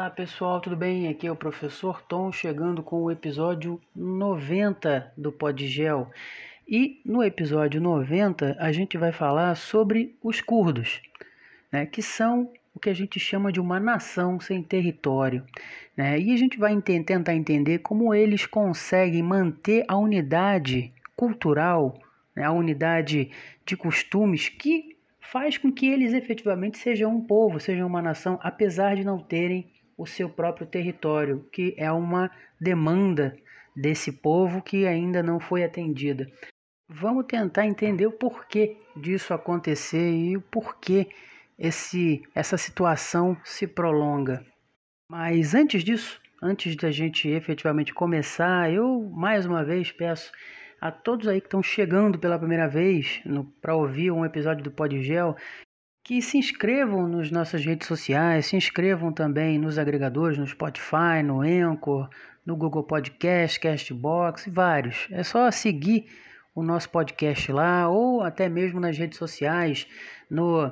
Olá pessoal, tudo bem? Aqui é o professor Tom chegando com o episódio 90 do Podgel. E no episódio 90 a gente vai falar sobre os curdos, né, que são o que a gente chama de uma nação sem território. Né? E a gente vai tentar entender como eles conseguem manter a unidade cultural, né, a unidade de costumes que faz com que eles efetivamente sejam um povo, sejam uma nação, apesar de não terem o seu próprio território, que é uma demanda desse povo que ainda não foi atendida. Vamos tentar entender o porquê disso acontecer e o porquê esse, essa situação se prolonga. Mas antes disso, antes da gente efetivamente começar, eu mais uma vez peço a todos aí que estão chegando pela primeira vez para ouvir um episódio do Podgel que se inscrevam nas nossas redes sociais, se inscrevam também nos agregadores, no Spotify, no Anchor, no Google Podcast, Castbox e vários. É só seguir o nosso podcast lá ou até mesmo nas redes sociais, no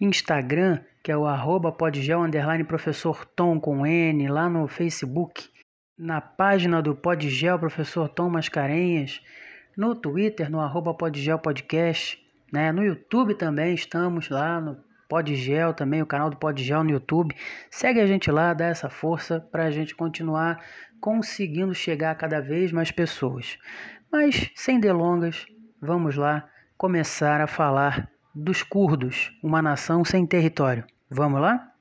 Instagram, que é o arroba underline professor Tom com N, lá no Facebook, na página do Podgel Professor Tom Mascarenhas, no Twitter, no arroba né? No YouTube também estamos lá no Podgel também, o canal do Podgel no YouTube. Segue a gente lá, dá essa força para a gente continuar conseguindo chegar a cada vez mais pessoas. Mas sem delongas, vamos lá começar a falar dos curdos, uma nação sem território. Vamos lá?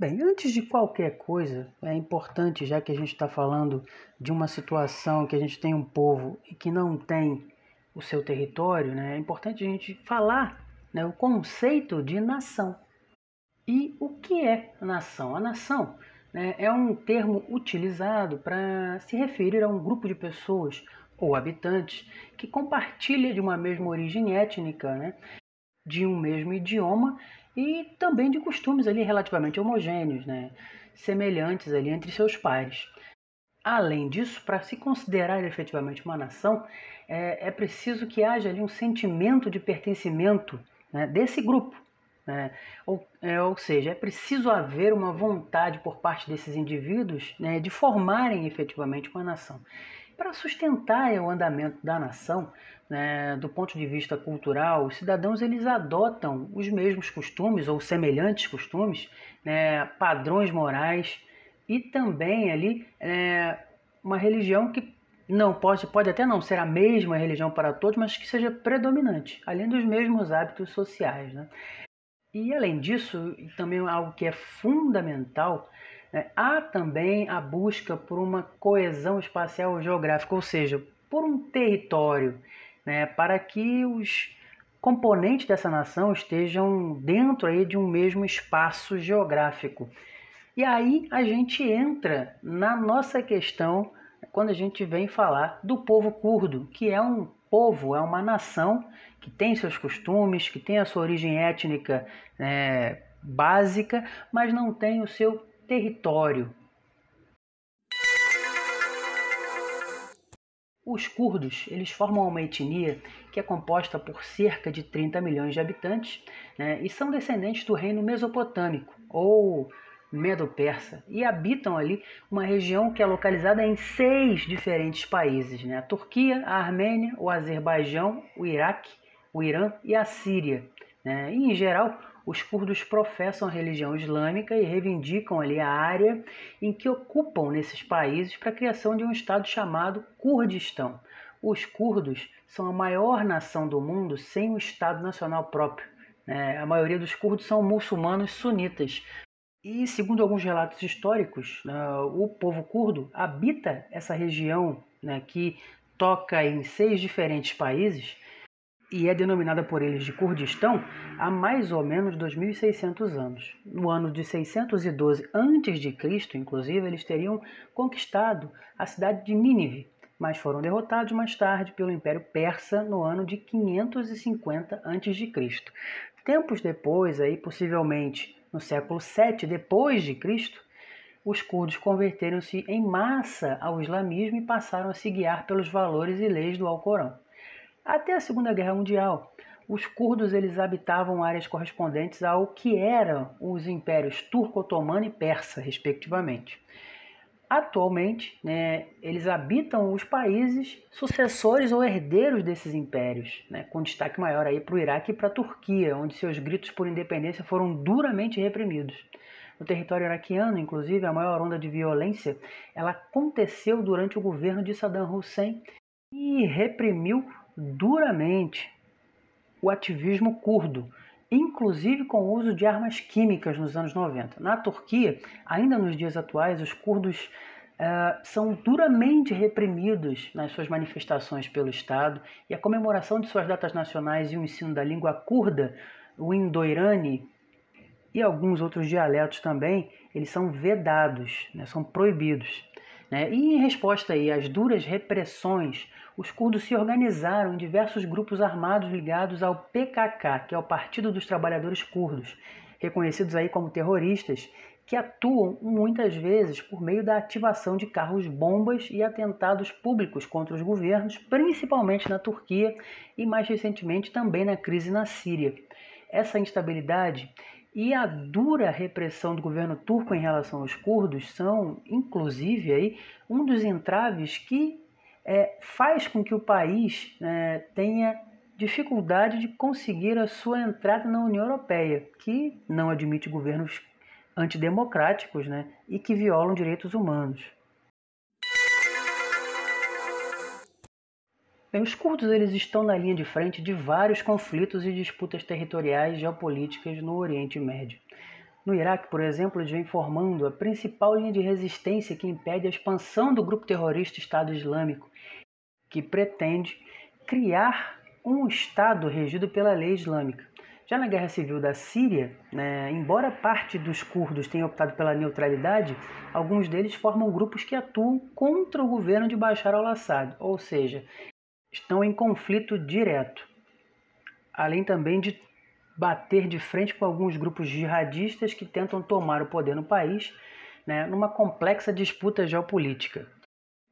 Bem, antes de qualquer coisa, é importante, já que a gente está falando de uma situação que a gente tem um povo e que não tem o seu território, né, é importante a gente falar né, o conceito de nação. E o que é nação? A nação né, é um termo utilizado para se referir a um grupo de pessoas ou habitantes que compartilha de uma mesma origem étnica, né, de um mesmo idioma e também de costumes ali relativamente homogêneos, né? semelhantes ali entre seus pares. Além disso, para se considerar efetivamente uma nação, é, é, preciso que haja ali um sentimento de pertencimento né, desse grupo. Né? Ou, é, ou seja, é preciso haver uma vontade por parte desses indivíduos né, de formarem efetivamente uma nação. Para sustentar o andamento da nação, né, do ponto de vista cultural, os cidadãos eles adotam os mesmos costumes ou semelhantes costumes, né, padrões morais e também ali é, uma religião que não pode, pode até não ser a mesma religião para todos, mas que seja predominante, além dos mesmos hábitos sociais. Né? E além disso, também algo que é fundamental é, há também a busca por uma coesão espacial geográfica, ou seja, por um território, né, para que os componentes dessa nação estejam dentro aí de um mesmo espaço geográfico. E aí a gente entra na nossa questão quando a gente vem falar do povo curdo, que é um povo, é uma nação que tem seus costumes, que tem a sua origem étnica né, básica, mas não tem o seu território. Os curdos eles formam uma etnia que é composta por cerca de 30 milhões de habitantes né, e são descendentes do reino mesopotâmico ou Medo-Persa e habitam ali uma região que é localizada em seis diferentes países: né, a Turquia, a Armênia, o Azerbaijão, o Iraque, o Irã e a Síria. Né, e, em geral, os curdos professam a religião islâmica e reivindicam ali a área em que ocupam nesses países para a criação de um estado chamado Kurdistão. Os curdos são a maior nação do mundo sem um estado nacional próprio. É, a maioria dos curdos são muçulmanos sunitas. E, segundo alguns relatos históricos, uh, o povo curdo habita essa região né, que toca em seis diferentes países e é denominada por eles de Kurdistão há mais ou menos 2.600 anos. No ano de 612 a.C., inclusive, eles teriam conquistado a cidade de Nínive, mas foram derrotados mais tarde pelo Império Persa no ano de 550 a.C. Tempos depois, aí possivelmente no século 7 depois de Cristo, os curdos converteram-se em massa ao islamismo e passaram a se guiar pelos valores e leis do Alcorão. Até a Segunda Guerra Mundial, os curdos eles habitavam áreas correspondentes ao que eram os impérios turco-otomano e persa, respectivamente. Atualmente, né, eles habitam os países sucessores ou herdeiros desses impérios, né, com destaque maior para o Iraque e para a Turquia, onde seus gritos por independência foram duramente reprimidos. No território iraquiano, inclusive, a maior onda de violência ela aconteceu durante o governo de Saddam Hussein e reprimiu duramente o ativismo curdo, inclusive com o uso de armas químicas nos anos 90. Na Turquia, ainda nos dias atuais, os curdos uh, são duramente reprimidos nas suas manifestações pelo Estado e a comemoração de suas datas nacionais e o ensino da língua curda, o Indoirani e alguns outros dialetos também, eles são vedados, né, são proibidos. Né? E em resposta aí às duras repressões os curdos se organizaram em diversos grupos armados ligados ao PKK, que é o Partido dos Trabalhadores Curdos, reconhecidos aí como terroristas, que atuam muitas vezes por meio da ativação de carros-bombas e atentados públicos contra os governos, principalmente na Turquia e mais recentemente também na crise na Síria. Essa instabilidade e a dura repressão do governo turco em relação aos curdos são, inclusive, aí, um dos entraves que é, faz com que o país é, tenha dificuldade de conseguir a sua entrada na União Europeia, que não admite governos antidemocráticos né, e que violam direitos humanos. Bem, os curdos eles estão na linha de frente de vários conflitos e disputas territoriais geopolíticas no Oriente Médio. No Iraque, por exemplo, eles vêm formando a principal linha de resistência que impede a expansão do grupo terrorista Estado Islâmico, que pretende criar um Estado regido pela lei islâmica. Já na Guerra Civil da Síria, né, embora parte dos curdos tenha optado pela neutralidade, alguns deles formam grupos que atuam contra o governo de Bashar al-Assad, ou seja, estão em conflito direto. Além também de bater de frente com alguns grupos jihadistas que tentam tomar o poder no país, né, numa complexa disputa geopolítica.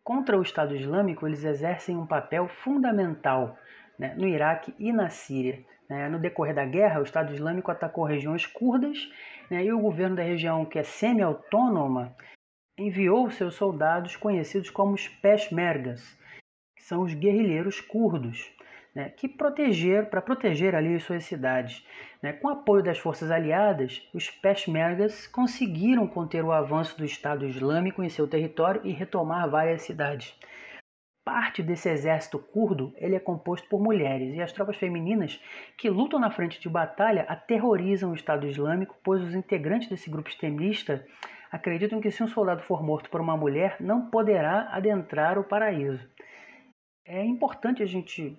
Contra o Estado Islâmico, eles exercem um papel fundamental né, no Iraque e na Síria. Né? No decorrer da guerra, o Estado Islâmico atacou regiões curdas né, e o governo da região, que é semi-autônoma, enviou seus soldados conhecidos como os Peshmergas, que são os guerrilheiros curdos né, que proteger para proteger ali suas cidades. Né. Com apoio das forças aliadas, os Peshmergas conseguiram conter o avanço do Estado Islâmico em seu território e retomar várias cidades. Parte desse exército curdo ele é composto por mulheres e as tropas femininas que lutam na frente de batalha aterrorizam o Estado Islâmico, pois os integrantes desse grupo extremista acreditam que se um soldado for morto por uma mulher, não poderá adentrar o paraíso. É importante a gente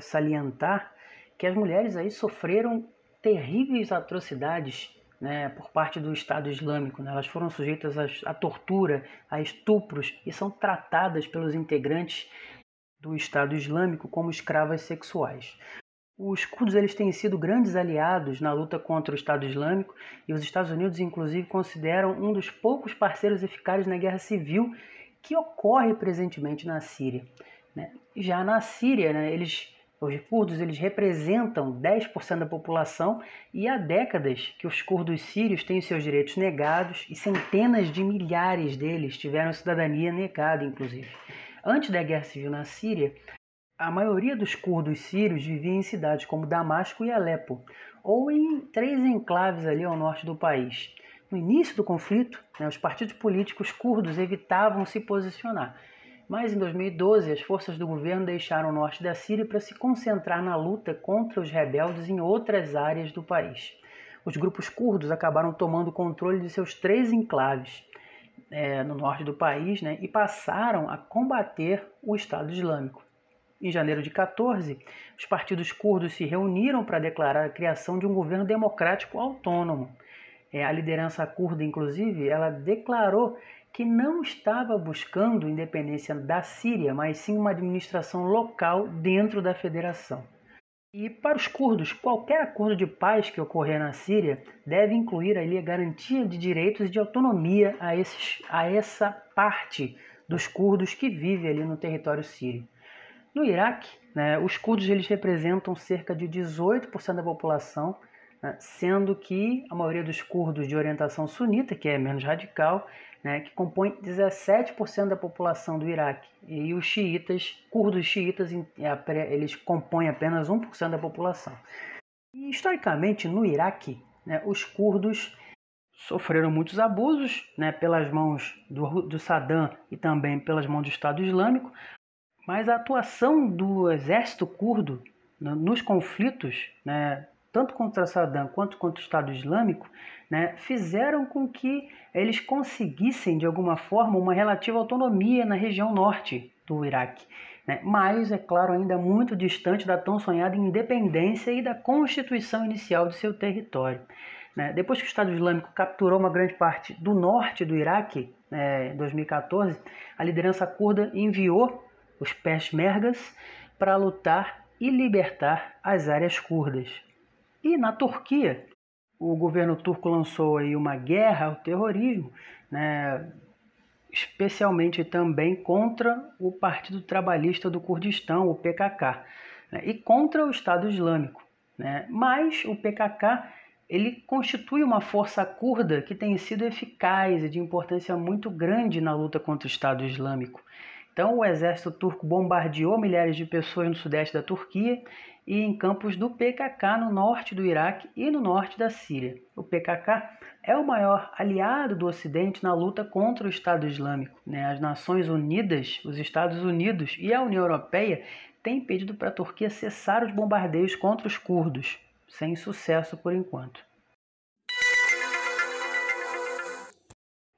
salientar que as mulheres aí sofreram terríveis atrocidades né, por parte do Estado Islâmico. Né? Elas foram sujeitas à tortura, a estupros e são tratadas pelos integrantes do Estado Islâmico como escravas sexuais. Os curdos eles têm sido grandes aliados na luta contra o Estado Islâmico e os Estados Unidos, inclusive, consideram um dos poucos parceiros eficazes na guerra civil que ocorre presentemente na Síria. Né? Já na Síria, né, eles, os curdos eles representam 10% da população e há décadas que os curdos sírios têm seus direitos negados e centenas de milhares deles tiveram cidadania negada, inclusive. Antes da guerra civil na Síria, a maioria dos curdos sírios vivia em cidades como Damasco e Alepo, ou em três enclaves ali ao norte do país. No início do conflito, né, os partidos políticos curdos evitavam se posicionar mas em 2012, as forças do governo deixaram o norte da Síria para se concentrar na luta contra os rebeldes em outras áreas do país. Os grupos curdos acabaram tomando controle de seus três enclaves é, no norte do país né, e passaram a combater o Estado Islâmico. Em janeiro de 14, os partidos curdos se reuniram para declarar a criação de um governo democrático autônomo. É, a liderança curda, inclusive, ela declarou que não estava buscando independência da Síria, mas sim uma administração local dentro da federação. E para os curdos, qualquer acordo de paz que ocorrer na Síria deve incluir ali a garantia de direitos e de autonomia a, esses, a essa parte dos curdos que vive ali no território sírio. No Iraque, né, os curdos eles representam cerca de 18% da população, né, sendo que a maioria dos curdos de orientação sunita, que é menos radical, né, que compõe 17% da população do Iraque. E os xiitas, curdos xiitas, é, eles compõem apenas 1% da população. E, historicamente, no Iraque, né, os curdos sofreram muitos abusos né, pelas mãos do, do Saddam e também pelas mãos do Estado Islâmico, mas a atuação do exército curdo né, nos conflitos, né, tanto contra Saddam quanto contra o Estado Islâmico, né, fizeram com que eles conseguissem, de alguma forma, uma relativa autonomia na região norte do Iraque. Né, mas, é claro, ainda muito distante da tão sonhada independência e da constituição inicial de seu território. Né. Depois que o Estado Islâmico capturou uma grande parte do norte do Iraque, né, em 2014, a liderança curda enviou os Peshmergas para lutar e libertar as áreas curdas. E na Turquia, o governo turco lançou aí uma guerra ao terrorismo, né, especialmente também contra o Partido Trabalhista do Kurdistão, o PKK, né, e contra o Estado Islâmico. Né. Mas o PKK ele constitui uma força curda que tem sido eficaz e de importância muito grande na luta contra o Estado Islâmico. Então, o exército turco bombardeou milhares de pessoas no sudeste da Turquia e em campos do PKK no norte do Iraque e no norte da Síria. O PKK é o maior aliado do Ocidente na luta contra o Estado Islâmico. Né? As Nações Unidas, os Estados Unidos e a União Europeia têm pedido para a Turquia cessar os bombardeios contra os curdos, sem sucesso por enquanto.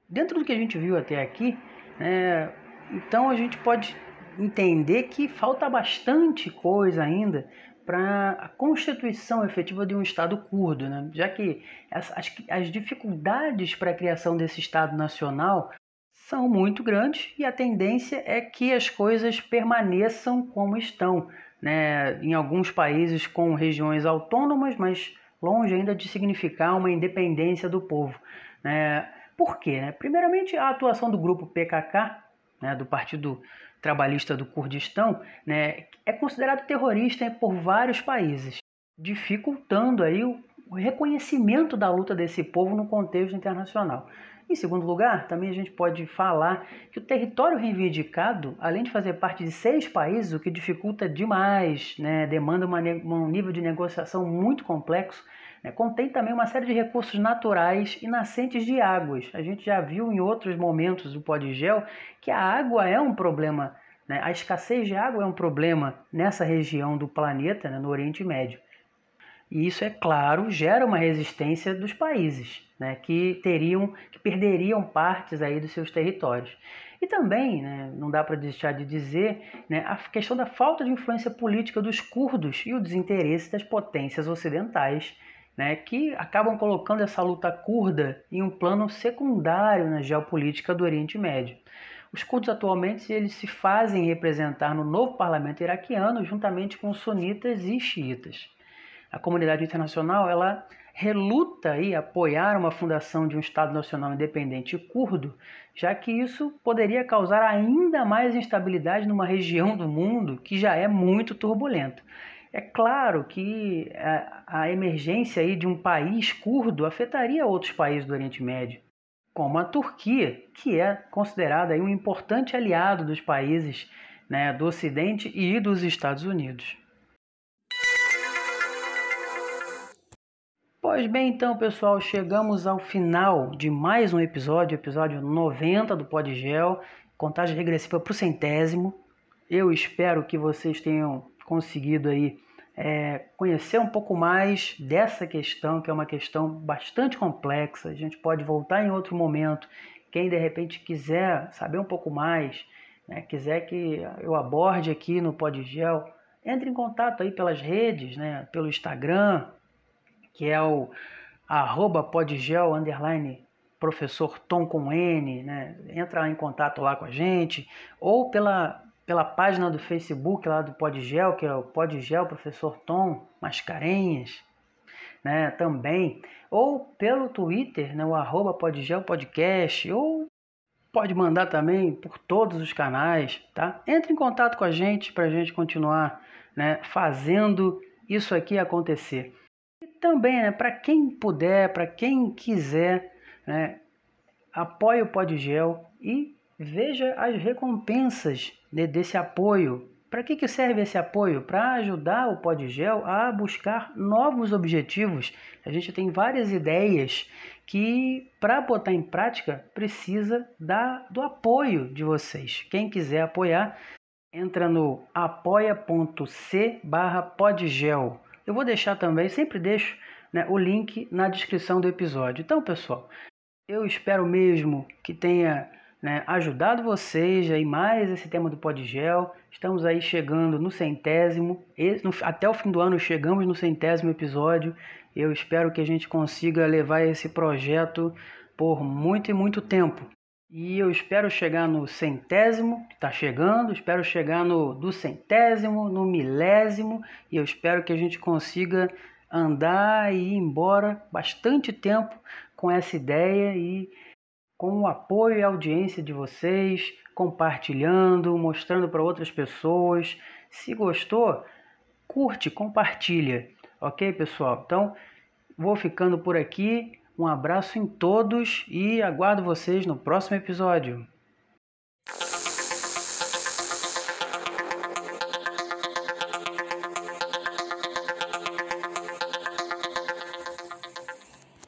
Dentro do que a gente viu até aqui, né, então a gente pode entender que falta bastante coisa ainda para a constituição efetiva de um Estado curdo, né? já que as, as, as dificuldades para a criação desse Estado nacional são muito grandes e a tendência é que as coisas permaneçam como estão, né? em alguns países com regiões autônomas, mas longe ainda de significar uma independência do povo. Né? Por quê? Né? Primeiramente, a atuação do grupo PKK, né, do Partido trabalhista do Kurdistão, né, é considerado terrorista por vários países, dificultando aí o reconhecimento da luta desse povo no contexto internacional. Em segundo lugar, também a gente pode falar que o território reivindicado, além de fazer parte de seis países, o que dificulta demais, né, demanda uma, um nível de negociação muito complexo, contém também uma série de recursos naturais e nascentes de águas. A gente já viu em outros momentos do Podgel que a água é um problema, né, a escassez de água é um problema nessa região do planeta, né, no Oriente Médio. E isso, é claro, gera uma resistência dos países, né, que teriam, que perderiam partes aí dos seus territórios. E também, né, não dá para deixar de dizer, né, a questão da falta de influência política dos curdos e o desinteresse das potências ocidentais né, que acabam colocando essa luta curda em um plano secundário na geopolítica do Oriente Médio. Os curdos atualmente eles se fazem representar no novo parlamento iraquiano juntamente com sunitas e xiitas. A comunidade internacional ela reluta em apoiar uma fundação de um Estado Nacional Independente curdo, já que isso poderia causar ainda mais instabilidade numa região do mundo que já é muito turbulenta. É claro que a, a emergência aí de um país curdo afetaria outros países do Oriente Médio, como a Turquia, que é considerada aí um importante aliado dos países né, do Ocidente e dos Estados Unidos. Pois bem, então, pessoal, chegamos ao final de mais um episódio, episódio 90 do Podgel, contagem regressiva para o centésimo. Eu espero que vocês tenham conseguido aí é, conhecer um pouco mais dessa questão, que é uma questão bastante complexa. A gente pode voltar em outro momento. Quem de repente quiser saber um pouco mais, né, quiser que eu aborde aqui no Podgel, entre em contato aí pelas redes, né, pelo Instagram, que é o arroba podgel, underline professor Tom com N, né? Entra em contato lá com a gente, ou pela pela página do Facebook lá do Podgel, que é o Podgel Professor Tom Mascarenhas, né, também, ou pelo Twitter, né, o arroba Podgel Podcast, ou pode mandar também por todos os canais, tá? Entre em contato com a gente para a gente continuar né, fazendo isso aqui acontecer. E também, né, para quem puder, para quem quiser, né, apoie o Podgel e veja as recompensas de, desse apoio. Para que, que serve esse apoio? Para ajudar o Podgel a buscar novos objetivos. A gente tem várias ideias que, para botar em prática, precisa da, do apoio de vocês. Quem quiser apoiar, entra no apoia.c barra podgel. Eu vou deixar também, sempre deixo né, o link na descrição do episódio. Então, pessoal, eu espero mesmo que tenha né, ajudado vocês aí mais esse tema do Podgel. Estamos aí chegando no centésimo, até o fim do ano chegamos no centésimo episódio. Eu espero que a gente consiga levar esse projeto por muito e muito tempo. E eu espero chegar no centésimo, que está chegando, espero chegar no do centésimo, no milésimo, e eu espero que a gente consiga andar e ir embora bastante tempo com essa ideia e com o apoio e audiência de vocês, compartilhando, mostrando para outras pessoas. Se gostou, curte, compartilha, ok, pessoal? Então, vou ficando por aqui. Um abraço em todos e aguardo vocês no próximo episódio.